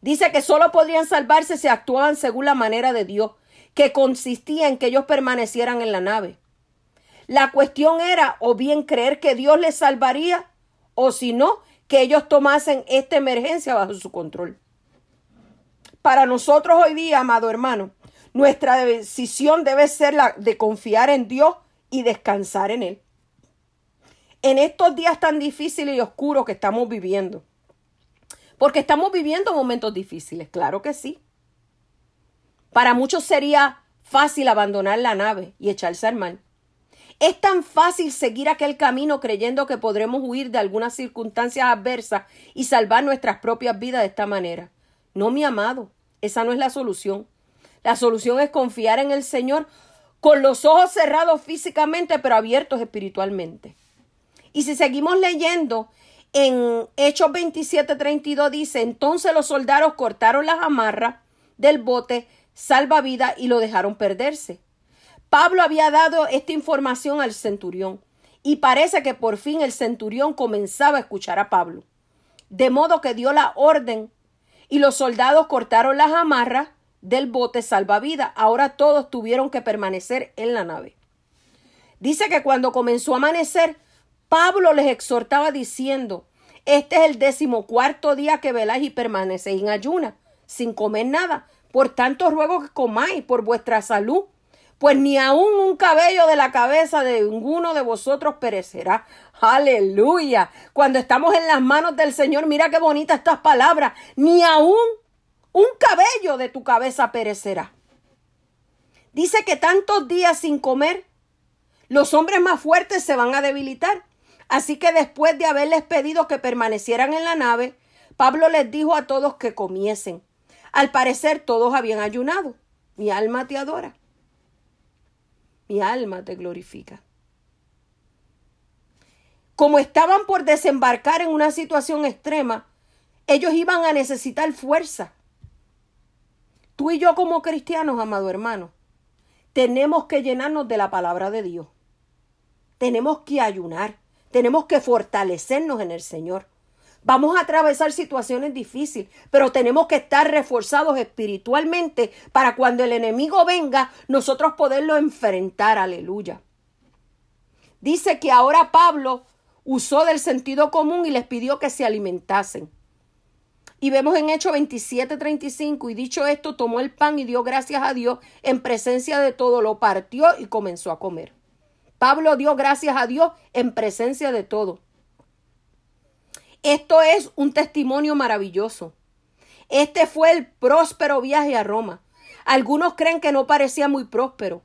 Dice que solo podrían salvarse si actuaban según la manera de Dios, que consistía en que ellos permanecieran en la nave. La cuestión era o bien creer que Dios les salvaría o si no, que ellos tomasen esta emergencia bajo su control. Para nosotros hoy día, amado hermano, nuestra decisión debe ser la de confiar en Dios y descansar en Él. En estos días tan difíciles y oscuros que estamos viviendo, porque estamos viviendo momentos difíciles, claro que sí. Para muchos sería fácil abandonar la nave y echarse al mar. Es tan fácil seguir aquel camino creyendo que podremos huir de algunas circunstancias adversas y salvar nuestras propias vidas de esta manera. No, mi amado, esa no es la solución. La solución es confiar en el Señor con los ojos cerrados físicamente, pero abiertos espiritualmente. Y si seguimos leyendo, en Hechos 27:32 dice, entonces los soldados cortaron las amarras del bote salvavidas y lo dejaron perderse. Pablo había dado esta información al centurión y parece que por fin el centurión comenzaba a escuchar a Pablo. De modo que dio la orden y los soldados cortaron las amarras del bote salvavidas. Ahora todos tuvieron que permanecer en la nave. Dice que cuando comenzó a amanecer, Pablo les exhortaba diciendo, este es el decimocuarto día que veláis y permanecéis en ayuna, sin comer nada. Por tanto ruego que comáis por vuestra salud pues ni aún un cabello de la cabeza de ninguno de vosotros perecerá. Aleluya. Cuando estamos en las manos del Señor, mira qué bonitas estas palabras. Ni aún un cabello de tu cabeza perecerá. Dice que tantos días sin comer, los hombres más fuertes se van a debilitar. Así que después de haberles pedido que permanecieran en la nave, Pablo les dijo a todos que comiesen. Al parecer todos habían ayunado. Mi alma te adora mi alma te glorifica. Como estaban por desembarcar en una situación extrema, ellos iban a necesitar fuerza. Tú y yo como cristianos, amado hermano, tenemos que llenarnos de la palabra de Dios. Tenemos que ayunar, tenemos que fortalecernos en el Señor. Vamos a atravesar situaciones difíciles, pero tenemos que estar reforzados espiritualmente para cuando el enemigo venga, nosotros poderlo enfrentar. Aleluya. Dice que ahora Pablo usó del sentido común y les pidió que se alimentasen. Y vemos en Hechos 27:35, y dicho esto, tomó el pan y dio gracias a Dios en presencia de todo, lo partió y comenzó a comer. Pablo dio gracias a Dios en presencia de todo. Esto es un testimonio maravilloso. Este fue el próspero viaje a Roma. Algunos creen que no parecía muy próspero,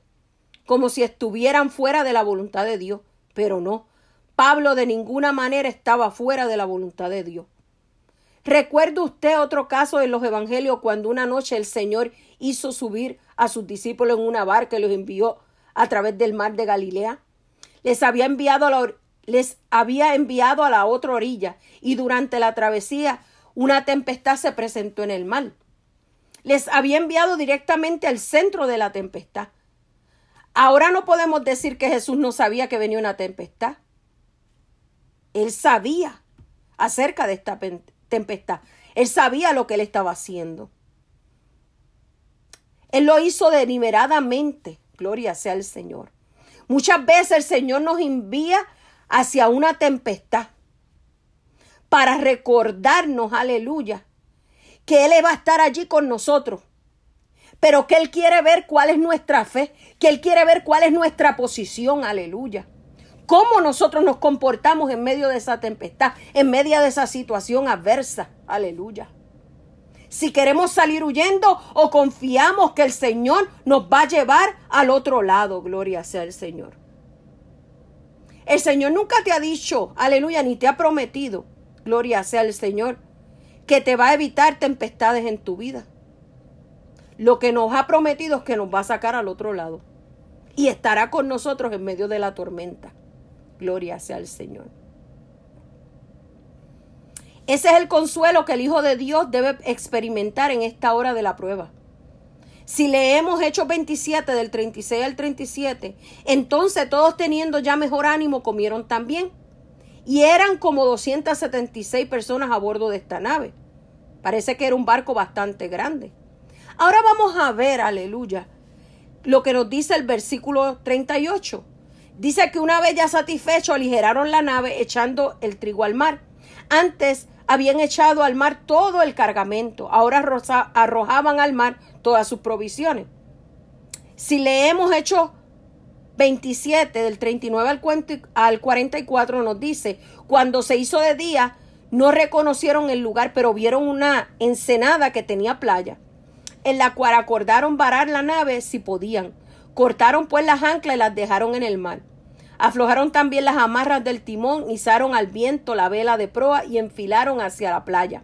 como si estuvieran fuera de la voluntad de Dios, pero no. Pablo de ninguna manera estaba fuera de la voluntad de Dios. ¿Recuerda usted otro caso en los evangelios cuando una noche el Señor hizo subir a sus discípulos en una barca y los envió a través del mar de Galilea? Les había enviado a la, les había enviado a la otra orilla y durante la travesía una tempestad se presentó en el mar. Les había enviado directamente al centro de la tempestad. Ahora no podemos decir que Jesús no sabía que venía una tempestad. Él sabía acerca de esta tempestad. Él sabía lo que él estaba haciendo. Él lo hizo deliberadamente. Gloria sea al Señor. Muchas veces el Señor nos envía hacia una tempestad para recordarnos, aleluya, que Él va a estar allí con nosotros, pero que Él quiere ver cuál es nuestra fe, que Él quiere ver cuál es nuestra posición, aleluya. Cómo nosotros nos comportamos en medio de esa tempestad, en medio de esa situación adversa, aleluya. Si queremos salir huyendo o confiamos que el Señor nos va a llevar al otro lado, gloria sea el Señor. El Señor nunca te ha dicho, aleluya, ni te ha prometido, gloria sea el Señor, que te va a evitar tempestades en tu vida. Lo que nos ha prometido es que nos va a sacar al otro lado y estará con nosotros en medio de la tormenta. Gloria sea al Señor. Ese es el consuelo que el Hijo de Dios debe experimentar en esta hora de la prueba. Si leemos Hechos 27 del 36 al 37, entonces todos teniendo ya mejor ánimo comieron también. Y eran como 276 personas a bordo de esta nave. Parece que era un barco bastante grande. Ahora vamos a ver, aleluya, lo que nos dice el versículo 38. Dice que una vez ya satisfecho aligeraron la nave echando el trigo al mar. Antes habían echado al mar todo el cargamento, ahora arrojaban al mar todas sus provisiones. Si leemos Hechos 27 del 39 al 44 nos dice, cuando se hizo de día, no reconocieron el lugar, pero vieron una ensenada que tenía playa, en la cual acordaron varar la nave si podían. Cortaron pues las anclas y las dejaron en el mar. Aflojaron también las amarras del timón, izaron al viento la vela de proa y enfilaron hacia la playa.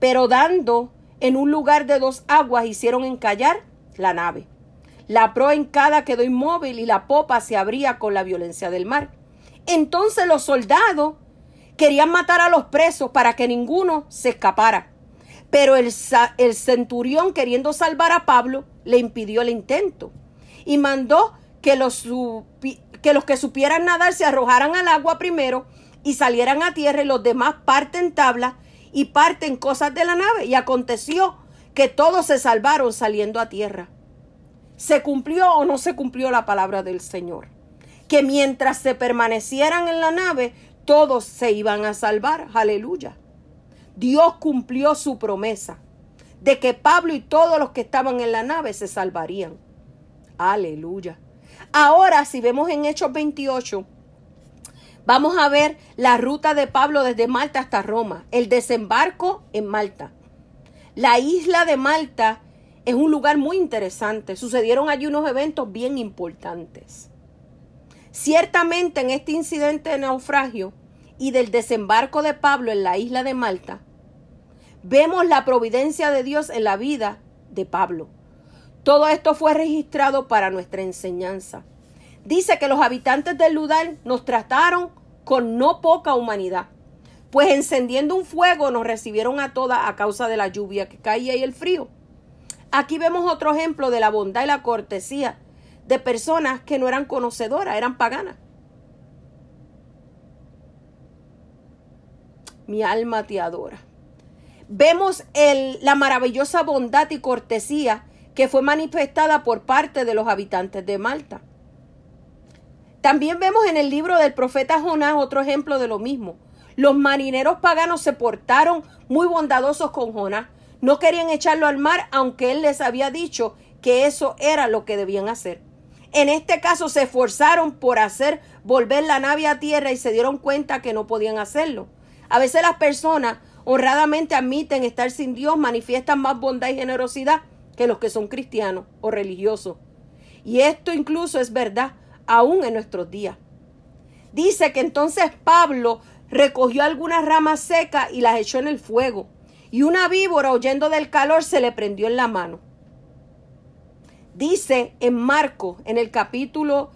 Pero dando en un lugar de dos aguas hicieron encallar la nave. La proa encada quedó inmóvil y la popa se abría con la violencia del mar. Entonces los soldados querían matar a los presos para que ninguno se escapara. Pero el, el centurión, queriendo salvar a Pablo, le impidió el intento y mandó que los, que los que supieran nadar se arrojaran al agua primero y salieran a tierra y los demás parten tabla y parten cosas de la nave. Y aconteció que todos se salvaron saliendo a tierra. ¿Se cumplió o no se cumplió la palabra del Señor? Que mientras se permanecieran en la nave, todos se iban a salvar. Aleluya. Dios cumplió su promesa de que Pablo y todos los que estaban en la nave se salvarían. Aleluya. Ahora, si vemos en Hechos 28, vamos a ver la ruta de Pablo desde Malta hasta Roma, el desembarco en Malta. La isla de Malta es un lugar muy interesante. Sucedieron allí unos eventos bien importantes. Ciertamente en este incidente de naufragio y del desembarco de Pablo en la isla de Malta, vemos la providencia de Dios en la vida de Pablo. Todo esto fue registrado para nuestra enseñanza. Dice que los habitantes del lugar nos trataron con no poca humanidad, pues encendiendo un fuego nos recibieron a todas a causa de la lluvia que caía y el frío. Aquí vemos otro ejemplo de la bondad y la cortesía de personas que no eran conocedoras, eran paganas. Mi alma te adora. Vemos la maravillosa bondad y cortesía que fue manifestada por parte de los habitantes de Malta. También vemos en el libro del profeta Jonás otro ejemplo de lo mismo. Los marineros paganos se portaron muy bondadosos con Jonás. No querían echarlo al mar, aunque él les había dicho que eso era lo que debían hacer. En este caso se esforzaron por hacer volver la nave a tierra y se dieron cuenta que no podían hacerlo. A veces las personas honradamente admiten estar sin Dios, manifiestan más bondad y generosidad que los que son cristianos o religiosos. Y esto incluso es verdad aún en nuestros días. Dice que entonces Pablo recogió algunas ramas secas y las echó en el fuego, y una víbora huyendo del calor se le prendió en la mano. Dice en Marco, en el capítulo,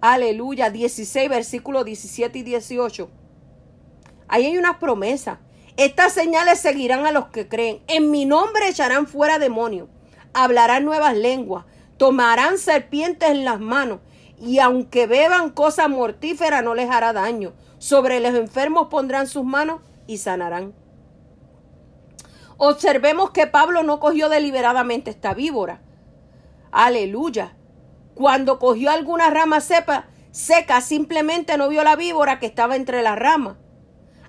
aleluya, 16, versículos 17 y 18. Ahí hay una promesa. Estas señales seguirán a los que creen. En mi nombre echarán fuera demonios hablarán nuevas lenguas, tomarán serpientes en las manos, y aunque beban cosa mortífera no les hará daño. Sobre los enfermos pondrán sus manos y sanarán. Observemos que Pablo no cogió deliberadamente esta víbora. Aleluya. Cuando cogió alguna rama seca, seca, simplemente no vio la víbora que estaba entre las ramas.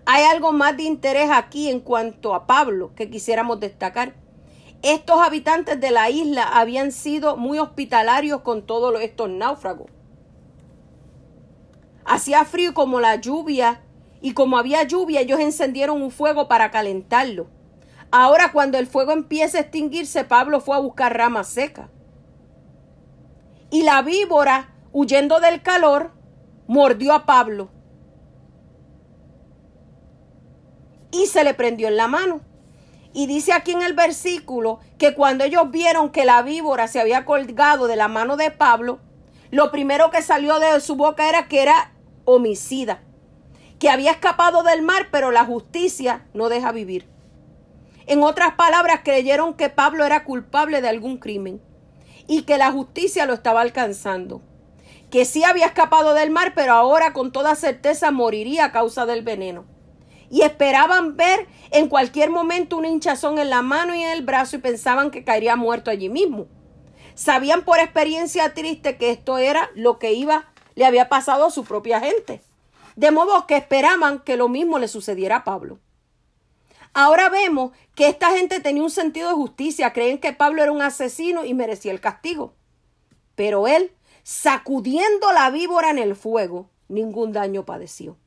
Hay algo más de interés aquí en cuanto a Pablo que quisiéramos destacar. Estos habitantes de la isla habían sido muy hospitalarios con todos estos náufragos. Hacía frío como la lluvia y como había lluvia ellos encendieron un fuego para calentarlo. Ahora cuando el fuego empieza a extinguirse, Pablo fue a buscar ramas secas. Y la víbora, huyendo del calor, mordió a Pablo y se le prendió en la mano. Y dice aquí en el versículo que cuando ellos vieron que la víbora se había colgado de la mano de Pablo, lo primero que salió de su boca era que era homicida, que había escapado del mar, pero la justicia no deja vivir. En otras palabras, creyeron que Pablo era culpable de algún crimen y que la justicia lo estaba alcanzando. Que sí había escapado del mar, pero ahora con toda certeza moriría a causa del veneno y esperaban ver en cualquier momento un hinchazón en la mano y en el brazo y pensaban que caería muerto allí mismo. Sabían por experiencia triste que esto era lo que iba le había pasado a su propia gente. De modo que esperaban que lo mismo le sucediera a Pablo. Ahora vemos que esta gente tenía un sentido de justicia, creen que Pablo era un asesino y merecía el castigo. Pero él, sacudiendo la víbora en el fuego, ningún daño padeció.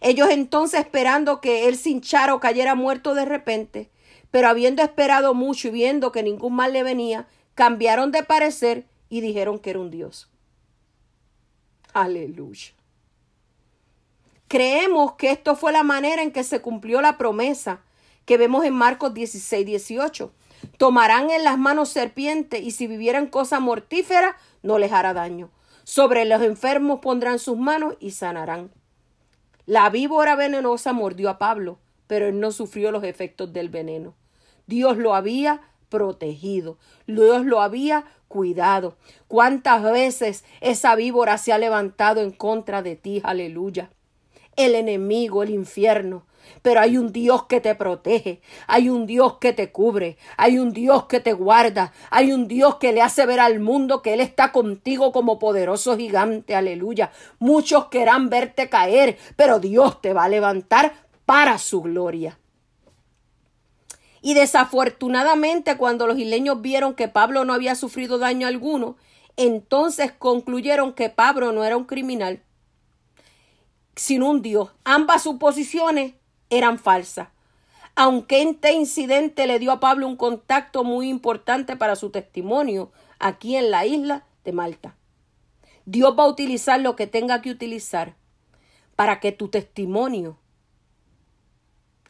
Ellos entonces esperando que él se hinchara o cayera muerto de repente, pero habiendo esperado mucho y viendo que ningún mal le venía, cambiaron de parecer y dijeron que era un Dios. Aleluya. Creemos que esto fue la manera en que se cumplió la promesa que vemos en Marcos 16, 18. Tomarán en las manos serpientes y si vivieran cosa mortífera no les hará daño. Sobre los enfermos pondrán sus manos y sanarán. La víbora venenosa mordió a Pablo, pero él no sufrió los efectos del veneno. Dios lo había protegido, Dios lo había cuidado. ¿Cuántas veces esa víbora se ha levantado en contra de ti? Aleluya. El enemigo, el infierno, pero hay un Dios que te protege, hay un Dios que te cubre, hay un Dios que te guarda, hay un Dios que le hace ver al mundo que Él está contigo como poderoso gigante, aleluya. Muchos querrán verte caer, pero Dios te va a levantar para su gloria. Y desafortunadamente cuando los isleños vieron que Pablo no había sufrido daño alguno, entonces concluyeron que Pablo no era un criminal, sino un Dios. Ambas suposiciones eran falsas. Aunque este incidente le dio a Pablo un contacto muy importante para su testimonio aquí en la isla de Malta. Dios va a utilizar lo que tenga que utilizar para que tu testimonio,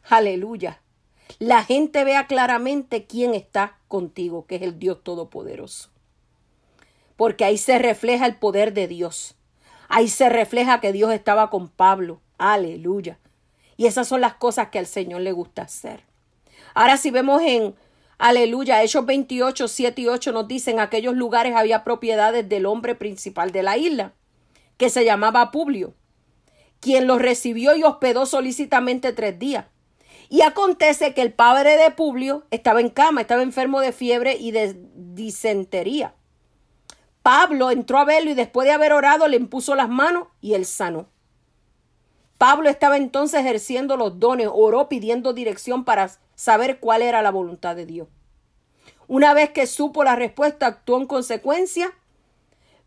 aleluya, la gente vea claramente quién está contigo, que es el Dios Todopoderoso. Porque ahí se refleja el poder de Dios. Ahí se refleja que Dios estaba con Pablo. Aleluya. Y esas son las cosas que al Señor le gusta hacer. Ahora si vemos en Aleluya, Hechos 28, 7 y 8 nos dicen en aquellos lugares había propiedades del hombre principal de la isla, que se llamaba Publio, quien los recibió y hospedó solícitamente tres días. Y acontece que el padre de Publio estaba en cama, estaba enfermo de fiebre y de disentería. Pablo entró a verlo y después de haber orado le impuso las manos y él sanó. Pablo estaba entonces ejerciendo los dones, oró pidiendo dirección para saber cuál era la voluntad de Dios. Una vez que supo la respuesta, actuó en consecuencia.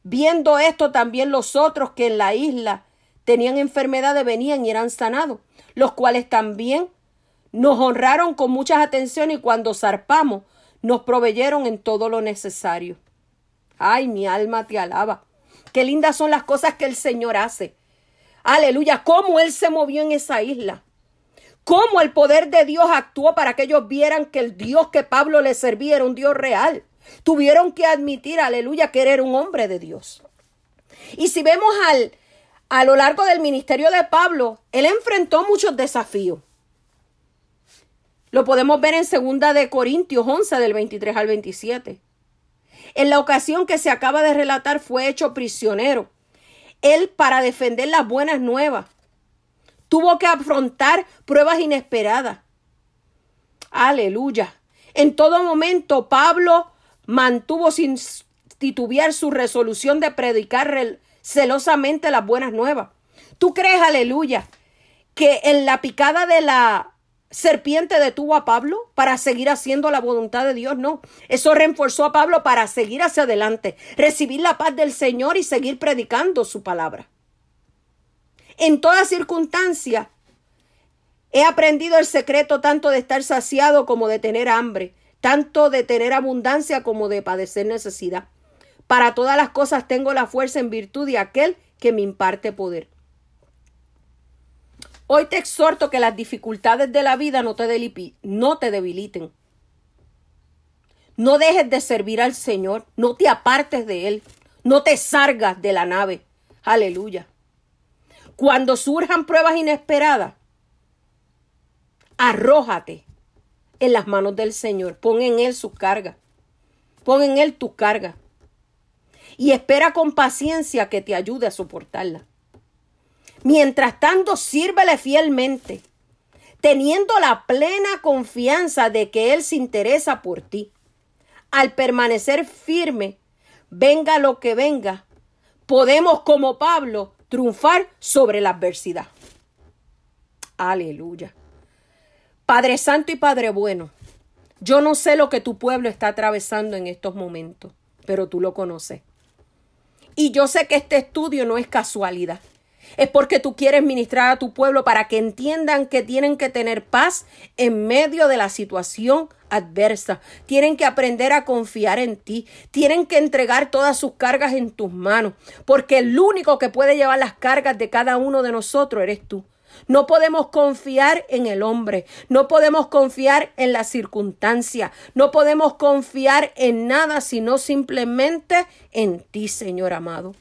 Viendo esto, también los otros que en la isla tenían enfermedades venían y eran sanados, los cuales también nos honraron con muchas atenciones y cuando zarpamos nos proveyeron en todo lo necesario. Ay, mi alma te alaba. Qué lindas son las cosas que el Señor hace. Aleluya, cómo Él se movió en esa isla. Cómo el poder de Dios actuó para que ellos vieran que el Dios que Pablo les servía era un Dios real. Tuvieron que admitir, aleluya, que era un hombre de Dios. Y si vemos al, a lo largo del ministerio de Pablo, él enfrentó muchos desafíos. Lo podemos ver en segunda de Corintios 11 del 23 al 27. En la ocasión que se acaba de relatar fue hecho prisionero él para defender las buenas nuevas. Tuvo que afrontar pruebas inesperadas. Aleluya. En todo momento Pablo mantuvo sin titubear su resolución de predicar celosamente las buenas nuevas. ¿Tú crees, aleluya, que en la picada de la serpiente detuvo a Pablo para seguir haciendo la voluntad de Dios, no. Eso reforzó a Pablo para seguir hacia adelante, recibir la paz del Señor y seguir predicando su palabra. En toda circunstancia, he aprendido el secreto tanto de estar saciado como de tener hambre, tanto de tener abundancia como de padecer necesidad. Para todas las cosas tengo la fuerza en virtud de aquel que me imparte poder. Hoy te exhorto que las dificultades de la vida no te, no te debiliten. No dejes de servir al Señor, no te apartes de Él, no te salgas de la nave. Aleluya. Cuando surjan pruebas inesperadas, arrójate en las manos del Señor. Pon en Él su carga. Pon en Él tu carga. Y espera con paciencia que te ayude a soportarla. Mientras tanto, sírvele fielmente, teniendo la plena confianza de que Él se interesa por ti. Al permanecer firme, venga lo que venga, podemos como Pablo triunfar sobre la adversidad. Aleluya. Padre Santo y Padre Bueno, yo no sé lo que tu pueblo está atravesando en estos momentos, pero tú lo conoces. Y yo sé que este estudio no es casualidad. Es porque tú quieres ministrar a tu pueblo para que entiendan que tienen que tener paz en medio de la situación adversa. Tienen que aprender a confiar en ti. Tienen que entregar todas sus cargas en tus manos. Porque el único que puede llevar las cargas de cada uno de nosotros eres tú. No podemos confiar en el hombre, no podemos confiar en la circunstancia, no podemos confiar en nada sino simplemente en ti, Señor amado.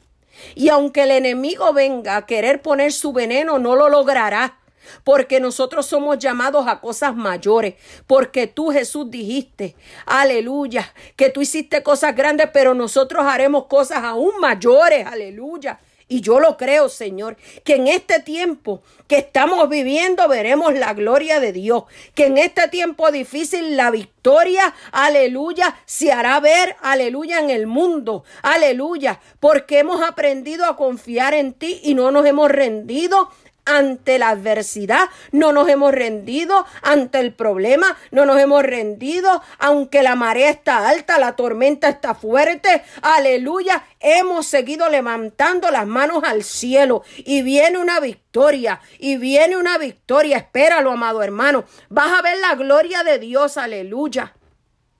Y aunque el enemigo venga a querer poner su veneno, no lo logrará. Porque nosotros somos llamados a cosas mayores. Porque tú, Jesús, dijiste, aleluya, que tú hiciste cosas grandes, pero nosotros haremos cosas aún mayores, aleluya. Y yo lo creo, Señor, que en este tiempo que estamos viviendo veremos la gloria de Dios, que en este tiempo difícil la victoria, aleluya, se hará ver, aleluya, en el mundo, aleluya, porque hemos aprendido a confiar en ti y no nos hemos rendido ante la adversidad, no nos hemos rendido ante el problema, no nos hemos rendido aunque la marea está alta, la tormenta está fuerte, aleluya, hemos seguido levantando las manos al cielo y viene una victoria, y viene una victoria, espéralo amado hermano, vas a ver la gloria de Dios, aleluya,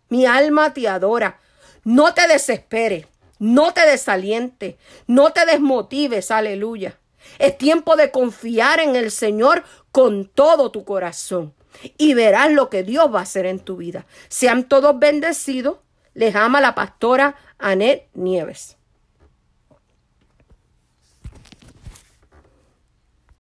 mi alma te adora, no te desesperes, no te desalientes, no te desmotives, aleluya. Es tiempo de confiar en el Señor con todo tu corazón y verás lo que Dios va a hacer en tu vida. Sean todos bendecidos. Les ama la pastora Anet Nieves.